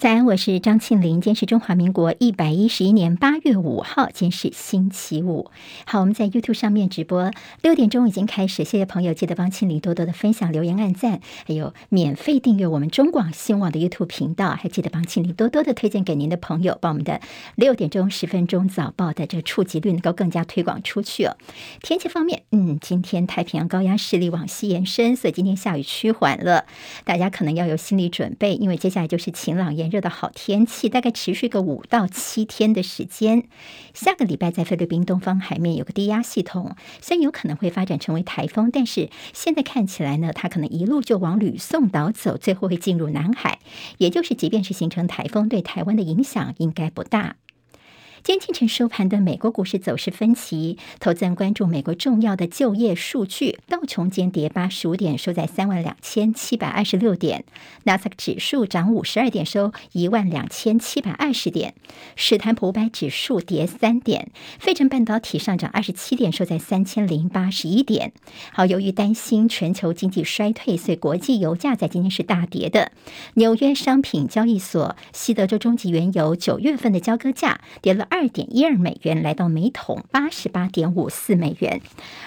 早安，我是张庆玲。今天是中华民国一百一十一年八月五号，今天是星期五。好，我们在 YouTube 上面直播，六点钟已经开始。谢谢朋友，记得帮庆玲多多的分享、留言、按赞，还有免费订阅我们中广新闻网的 YouTube 频道，还记得帮庆玲多多的推荐给您的朋友，把我们的六点钟十分钟早报的这个触及率能够更加推广出去哦。天气方面，嗯，今天太平洋高压势力往西延伸，所以今天下雨趋缓了，大家可能要有心理准备，因为接下来就是晴朗炎热的好天气，大概持续个五到七天的时间。下个礼拜在菲律宾东方海面有个低压系统，虽然有可能会发展成为台风，但是现在看起来呢，它可能一路就往吕宋岛走，最后会进入南海。也就是，即便是形成台风，对台湾的影响应该不大。天清晨收盘的美国股市走势分歧，投资人关注美国重要的就业数据。道琼间跌八十五点，收在三万两千七百二十六点；纳斯达克指数涨五十二点，收一万两千七百二十点；史坦普五百指数跌三点；费城半导体上涨二十七点，收在三千零八十一点。好，由于担心全球经济衰退，所以国际油价在今天是大跌的。纽约商品交易所西德州中级原油九月份的交割价跌了。二二点一二美元，来到每桶八十八点五四美元。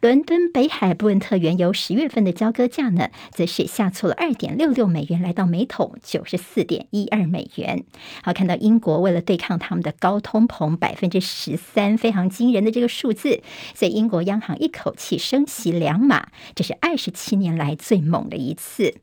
伦敦北海布伦特原油十月份的交割价呢，则是下挫了二点六六美元，来到每桶九十四点一二美元。好，看到英国为了对抗他们的高通膨百分之十三，非常惊人的这个数字，所以英国央行一口气升息两码，这是二十七年来最猛的一次。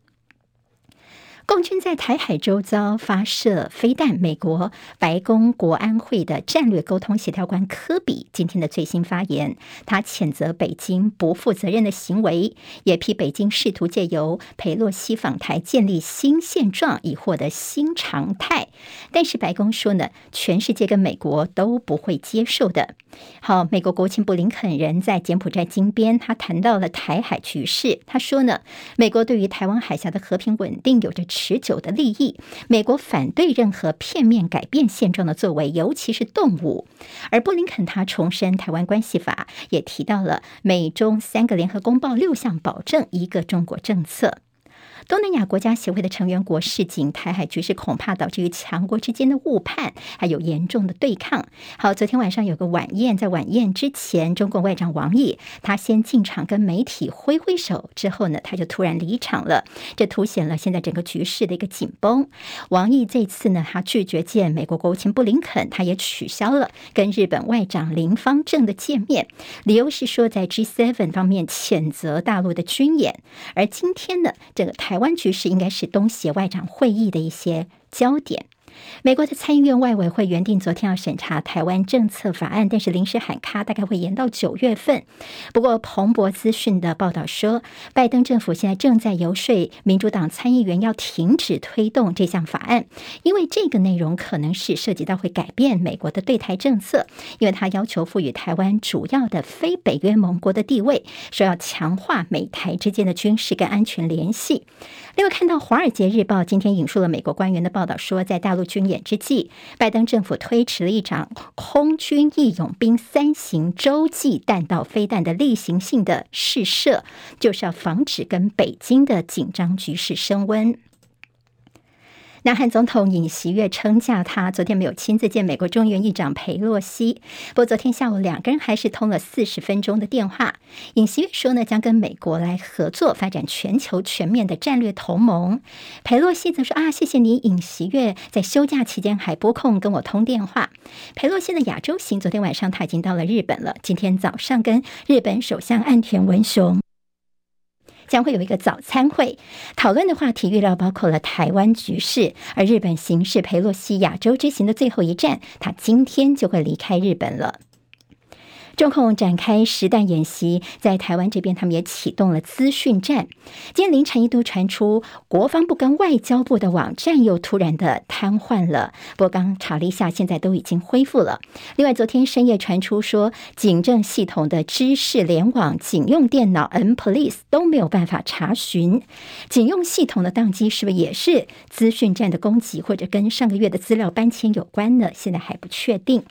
共军在台海周遭发射飞弹。美国白宫国安会的战略沟通协调官科比今天的最新发言，他谴责北京不负责任的行为，也批北京试图借由裴洛西访台建立新现状，以获得新常态。但是白宫说呢，全世界跟美国都不会接受的。好，美国国务卿布林肯人在柬埔寨金边，他谈到了台海局势，他说呢，美国对于台湾海峡的和平稳定有着。持久的利益，美国反对任何片面改变现状的作为，尤其是动武。而布林肯他重申台湾关系法，也提到了美中三个联合公报六项保证一个中国政策。东南亚国家协会的成员国示警，台海局势恐怕导致于强国之间的误判，还有严重的对抗。好，昨天晚上有个晚宴，在晚宴之前，中共外长王毅他先进场跟媒体挥挥手，之后呢，他就突然离场了，这凸显了现在整个局势的一个紧绷。王毅这次呢，他拒绝见美国国务卿布林肯，他也取消了跟日本外长林芳正的见面，理由是说在 G7 方面谴责大陆的军演。而今天呢，这个台。台湾局势应该是东协外长会议的一些焦点。美国的参议院外委会原定昨天要审查台湾政策法案，但是临时喊卡，大概会延到九月份。不过，彭博资讯的报道说，拜登政府现在正在游说民主党参议员要停止推动这项法案，因为这个内容可能是涉及到会改变美国的对台政策，因为他要求赋予台湾主要的非北约盟国的地位，说要强化美台之间的军事跟安全联系。另外，看到《华尔街日报》今天引述了美国官员的报道说，在大陆军演之际，拜登政府推迟了一场空军义勇兵三型洲际弹道飞弹的例行性的试射，就是要防止跟北京的紧张局势升温。南韩总统尹锡悦称假，他昨天没有亲自见美国众议院议长裴洛西。不过昨天下午两个人还是通了四十分钟的电话。尹锡悦说呢，将跟美国来合作，发展全球全面的战略同盟。裴洛西则说啊，谢谢你，尹锡悦在休假期间还拨空跟我通电话。裴洛西的亚洲行，昨天晚上他已经到了日本了，今天早上跟日本首相岸田文雄。将会有一个早餐会，讨论的话题预料包括了台湾局势，而日本行是裴洛西亚洲之行的最后一站，他今天就会离开日本了。中控展开实弹演习，在台湾这边，他们也启动了资讯战。今天凌晨一度传出，国防部跟外交部的网站又突然的瘫痪了。不过刚查了一下，现在都已经恢复了。另外，昨天深夜传出说，警政系统的知识联网、警用电脑、N-Police 都没有办法查询。警用系统的宕机是不是也是资讯战的攻击，或者跟上个月的资料搬迁有关呢？现在还不确定。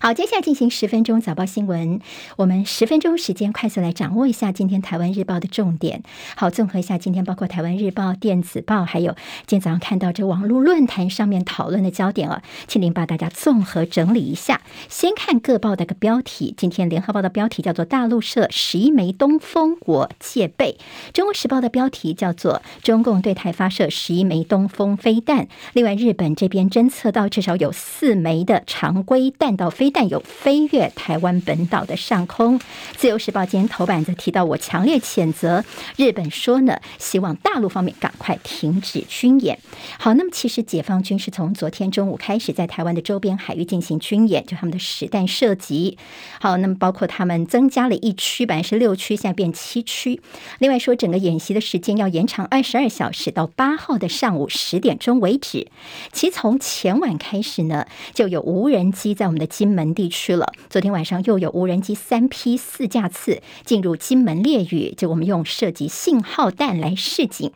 好，接下来进行十分钟早报新闻。我们十分钟时间快速来掌握一下今天台湾日报的重点。好，综合一下今天包括台湾日报、电子报，还有今天早上看到这网络论坛上面讨论的焦点啊，请您把大家综合整理一下。先看各报的个标题，今天联合报的标题叫做“大陆社十一枚东风，我戒备”；中国时报的标题叫做“中共对台发射十一枚东风飞弹”。另外，日本这边侦测到至少有四枚的常规弹道飞但有飞越台湾本岛的上空。自由时报今天头版则提到，我强烈谴责日本说呢，希望大陆方面赶快停止军演。好，那么其实解放军是从昨天中午开始在台湾的周边海域进行军演，就他们的实弹射击。好，那么包括他们增加了一区，本来是六区，现在变七区。另外说，整个演习的时间要延长二十二小时，到八号的上午十点钟为止。其从前晚开始呢，就有无人机在我们的金门。地区了。昨天晚上又有无人机三批四架次进入金门列屿，就我们用射击信号弹来示警。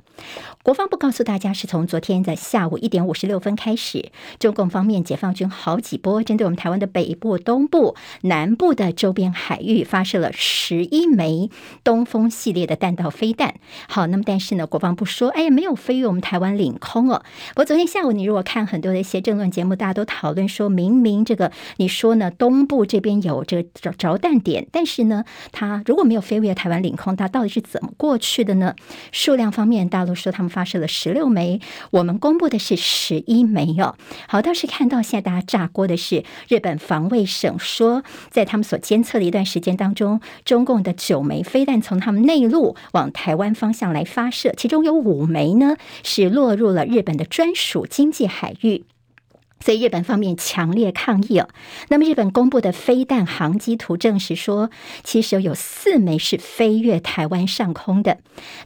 国防部告诉大家，是从昨天的下午一点五十六分开始，中共方面解放军好几波针对我们台湾的北部、东部、南部的周边海域发射了十一枚东风系列的弹道飞弹。好，那么但是呢，国防部说，哎呀，没有飞越我们台湾领空哦。不过昨天下午，你如果看很多的一些政论节目，大家都讨论说，明明这个你说说呢，东部这边有这个着着弹点，但是呢，它如果没有飞越台湾领空，它到底是怎么过去的呢？数量方面，大陆说他们发射了十六枚，我们公布的是十一枚哦。好，倒是看到现在大家炸锅的是日本防卫省说，在他们所监测的一段时间当中，中共的九枚飞弹从他们内陆往台湾方向来发射，其中有五枚呢是落入了日本的专属经济海域。所以日本方面强烈抗议哦。那么日本公布的飞弹航机图证实说，其实有四枚是飞越台湾上空的。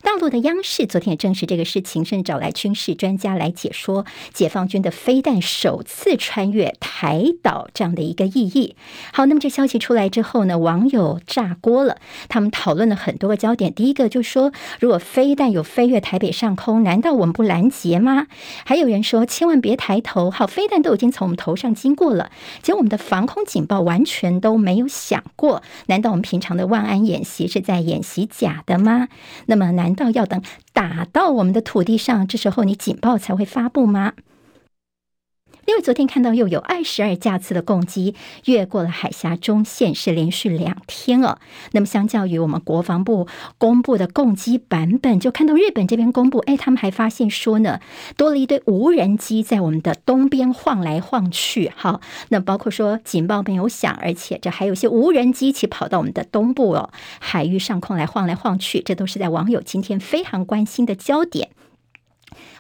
大陆的央视昨天也证实这个事情，甚至找来军事专家来解说解放军的飞弹首次穿越台岛这样的一个意义。好，那么这消息出来之后呢，网友炸锅了，他们讨论了很多个焦点。第一个就说，如果飞弹有飞越台北上空，难道我们不拦截吗？还有人说，千万别抬头，好，飞弹。都已经从我们头上经过了，结果我们的防空警报完全都没有响过。难道我们平常的万安演习是在演习假的吗？那么，难道要等打到我们的土地上，这时候你警报才会发布吗？因为昨天看到又有二十二架次的攻击越过了海峡中线，是连续两天哦。那么相较于我们国防部公布的攻击版本，就看到日本这边公布，哎，他们还发现说呢，多了一堆无人机在我们的东边晃来晃去。好，那包括说警报没有响，而且这还有些无人机一起跑到我们的东部哦海域上空来晃来晃去，这都是在网友今天非常关心的焦点。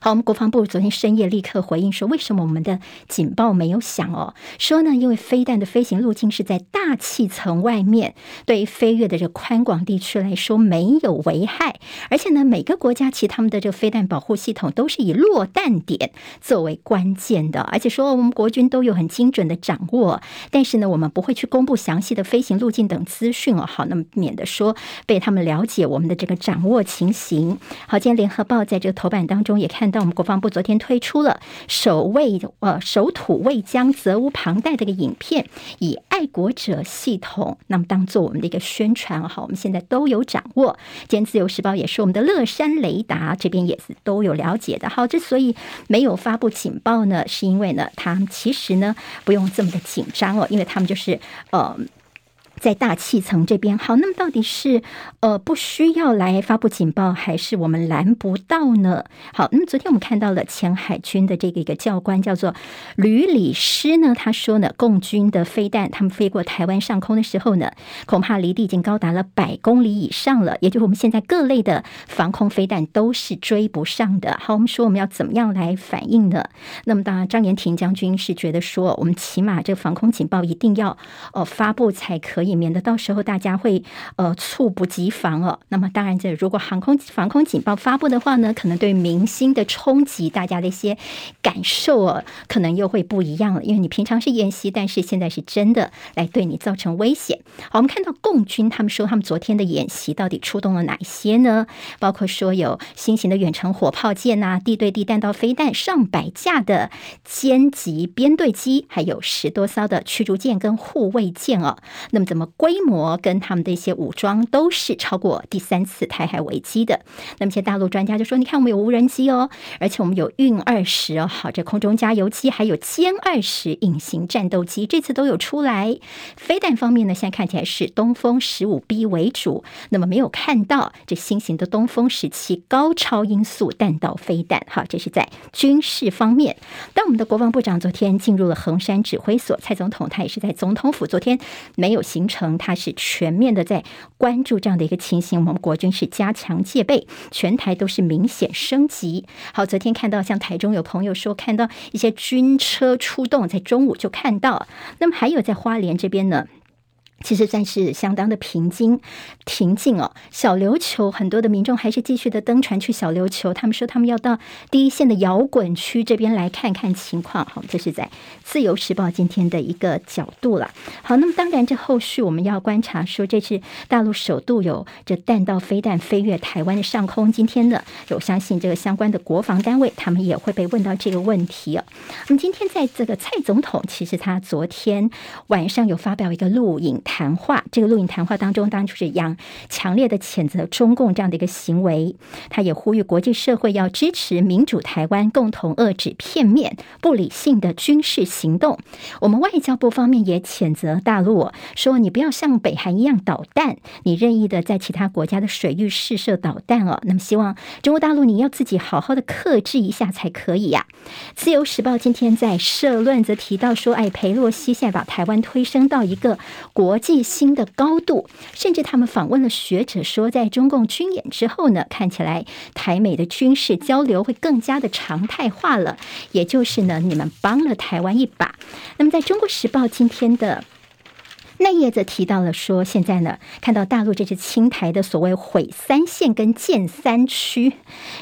好，我们国防部昨天深夜立刻回应说，为什么我们的警报没有响哦？说呢，因为飞弹的飞行路径是在大气层外面，对于飞越的这宽广地区来说没有危害，而且呢，每个国家其实他们的这个飞弹保护系统都是以落弹点作为关键的，而且说我们国军都有很精准的掌握，但是呢，我们不会去公布详细的飞行路径等资讯哦。好，那么免得说被他们了解我们的这个掌握情形。好，今天联合报在这个头版当中也看。到我们国防部昨天推出了守卫呃守土卫疆责无旁贷的一个影片，以爱国者系统那么当做我们的一个宣传。好，我们现在都有掌握。今天自由时报也是我们的乐山雷达这边也是都有了解的。好，之所以没有发布警报呢，是因为呢，他们其实呢不用这么的紧张哦，因为他们就是呃。在大气层这边，好，那么到底是呃不需要来发布警报，还是我们拦不到呢？好，那么昨天我们看到了前海军的这个一个教官叫做吕礼师呢，他说呢，共军的飞弹他们飞过台湾上空的时候呢，恐怕离地已经高达了百公里以上了，也就是我们现在各类的防空飞弹都是追不上的。好，我们说我们要怎么样来反应呢？那么当然，张延廷将军是觉得说，我们起码这个防空警报一定要呃发布才可以。以免得到时候大家会呃猝不及防哦。那么当然，这如果航空防空警报发布的话呢，可能对明星的冲击，大家的一些感受哦，可能又会不一样了。因为你平常是演习，但是现在是真的来对你造成危险。好，我们看到共军他们说，他们昨天的演习到底出动了哪些呢？包括说有新型的远程火炮舰呐、地对地弹道飞弹上百架的歼击编队机，还有十多艘的驱逐舰跟护卫舰哦。那么怎么规模跟他们的一些武装都是超过第三次台海危机的？那么一些大陆专家就说：“你看，我们有无人机哦，而且我们有运二十哦，好，这空中加油机还有歼二十隐形战斗机，这次都有出来。飞弹方面呢，现在看起来是东风十五 B 为主，那么没有看到这新型的东风十七高超音速弹道飞弹。好，这是在军事方面。当我们的国防部长昨天进入了横山指挥所，蔡总统他也是在总统府，昨天没有行称，他是全面的在关注这样的一个情形。我们国军是加强戒备，全台都是明显升级。好，昨天看到像台中有朋友说看到一些军车出动，在中午就看到。那么还有在花莲这边呢？其实算是相当的平静，平静哦。小琉球很多的民众还是继续的登船去小琉球，他们说他们要到第一线的摇滚区这边来看看情况。好，这是在《自由时报》今天的一个角度了。好，那么当然这后续我们要观察，说这次大陆首度有这弹道飞弹飞越台湾的上空。今天呢，我相信这个相关的国防单位他们也会被问到这个问题哦。那么今天在这个蔡总统，其实他昨天晚上有发表一个录影。谈话，这个录影谈话当中，当然就是杨强烈的谴责中共这样的一个行为。他也呼吁国际社会要支持民主台湾，共同遏制片面、不理性的军事行动。我们外交部方面也谴责大陆，说你不要像北韩一样导弹，你任意的在其他国家的水域试射导弹哦。那么希望中国大陆你要自己好好的克制一下才可以呀、自由时报今天在社论则提到说，哎，裴洛西现在把台湾推升到一个国。际新的高度，甚至他们访问了学者说，在中共军演之后呢，看起来台美的军事交流会更加的常态化了。也就是呢，你们帮了台湾一把。那么，在中国时报今天的。那页则提到了说，现在呢，看到大陆这支青台的所谓毁三线跟建三区，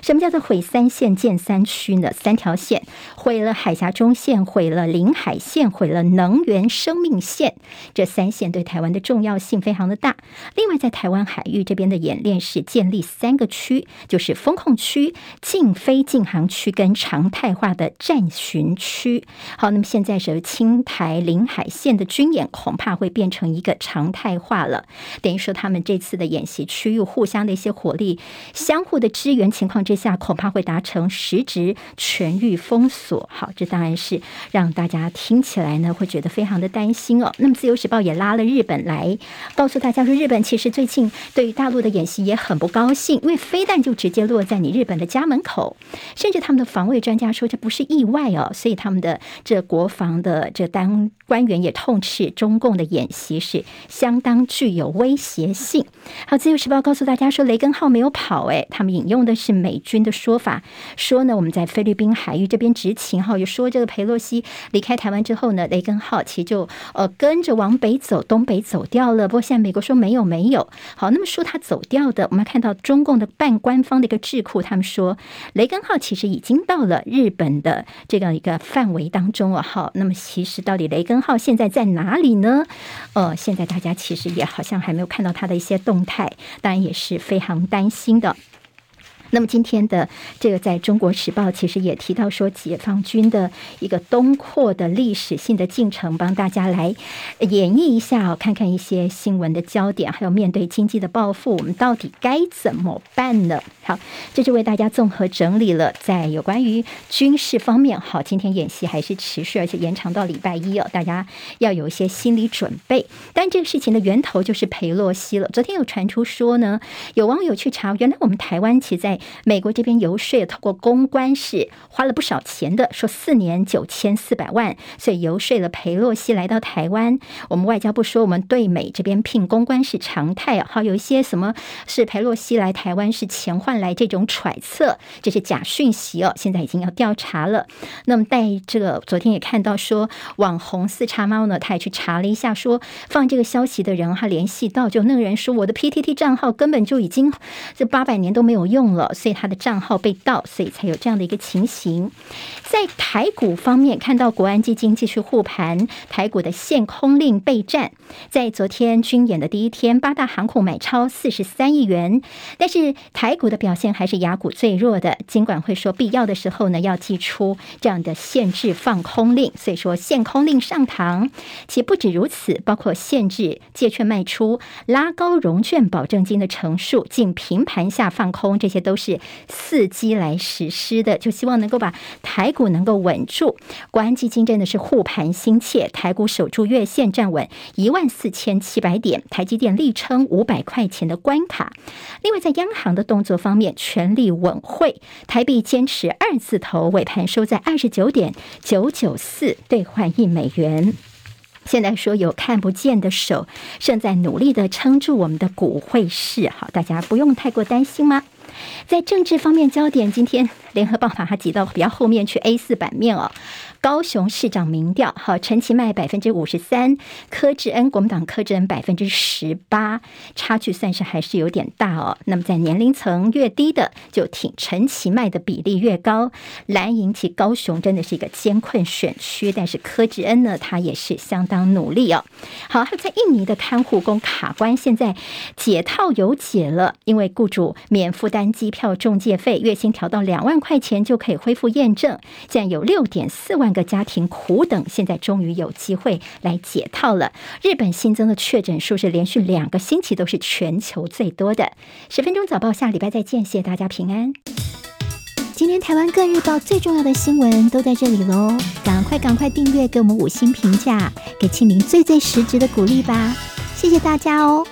什么叫做毁三线建三区呢？三条线毁了海峡中线，毁了领海线，毁了能源生命线。这三线对台湾的重要性非常的大。另外，在台湾海域这边的演练是建立三个区，就是封控区、禁飞禁航区跟常态化的战巡区。好，那么现在是青台领海线的军演，恐怕会变成一个常态化了，等于说他们这次的演习区域互相的一些火力、相互的支援情况之下，恐怕会达成实质全域封锁。好，这当然是让大家听起来呢会觉得非常的担心哦。那么《自由时报》也拉了日本来告诉大家说，日本其实最近对于大陆的演习也很不高兴，因为飞弹就直接落在你日本的家门口，甚至他们的防卫专家说这不是意外哦，所以他们的这国防的这单官员也痛斥中共的演习。其实相当具有威胁性。好，自由时报告诉大家说，雷根号没有跑，哎，他们引用的是美军的说法，说呢，我们在菲律宾海域这边执勤，哈，就说这个裴洛西离开台湾之后呢，雷根号其实就呃跟着往北走，东北走掉了。不过现在美国说没有没有。好，那么说他走掉的，我们看到中共的半官方的一个智库，他们说雷根号其实已经到了日本的这样一个范围当中了。好，那么其实到底雷根号现在在哪里呢？呃，现在大家其实也好像还没有看到他的一些动态，当然也是非常担心的。那么今天的这个在中国时报其实也提到说，解放军的一个东扩的历史性的进程，帮大家来演绎一下哦，看看一些新闻的焦点，还有面对经济的报复，我们到底该怎么办呢？好，这就为大家综合整理了在有关于军事方面。好，今天演习还是持续，而且延长到礼拜一哦，大家要有一些心理准备。但这个事情的源头就是裴洛西了。昨天有传出说呢，有网友去查，原来我们台湾其实在美国这边游说，透过公关是花了不少钱的，说四年九千四百万，所以游说了裴洛西来到台湾。我们外交部说，我们对美这边聘公关是常态，好，有一些什么是裴洛西来台湾是钱换来这种揣测，这是假讯息哦，现在已经要调查了。那么带这个，昨天也看到说，网红四叉猫呢，他也去查了一下，说放这个消息的人，他联系到就那个人说，我的 PTT 账号根本就已经这八百年都没有用了，所以他的账号被盗，所以才有这样的一个情形。在台股方面，看到国安基金继续护盘，台股的限空令备战。在昨天军演的第一天，八大航空买超四十三亿元，但是台股的表现还是雅股最弱的。尽管会说，必要的时候呢，要祭出这样的限制放空令，所以说限空令上膛。且不止如此，包括限制借券卖出、拉高融券保证金的成数、进平盘下放空，这些都是伺机来实施的，就希望能够把台股能够稳住。国安基金真的是护盘心切，台股守住月线站稳一万四千七百点，台积电力撑五百块钱的关卡。另外，在央行的动作方面，全力稳汇，台币坚持二字头，尾盘收在二十九点九九四兑换一美元。现在说有看不见的手正在努力的撑住我们的股汇市，好，大家不用太过担心吗？在政治方面焦点，今天联合报把它挤到比较后面去 A 四版面哦。高雄市长民调，好，陈其迈百分之五十三，柯志恩国民党柯志恩百分之十八，差距算是还是有点大哦。那么在年龄层越低的，就挺陈其迈的比例越高。蓝营其高雄真的是一个艰困选区，但是柯志恩呢，他也是相当努力哦。好，还有在印尼的看护工卡关，现在解套有解了，因为雇主免负担单机票中介费，月薪调到两万块钱就可以恢复验证。现在有六点四万个家庭苦等，现在终于有机会来解套了。日本新增的确诊数是连续两个星期都是全球最多的。十分钟早报，下礼拜再见，谢谢大家平安。今天台湾各日报最重要的新闻都在这里喽，赶快赶快订阅，给我们五星评价，给庆玲最最实质的鼓励吧，谢谢大家哦。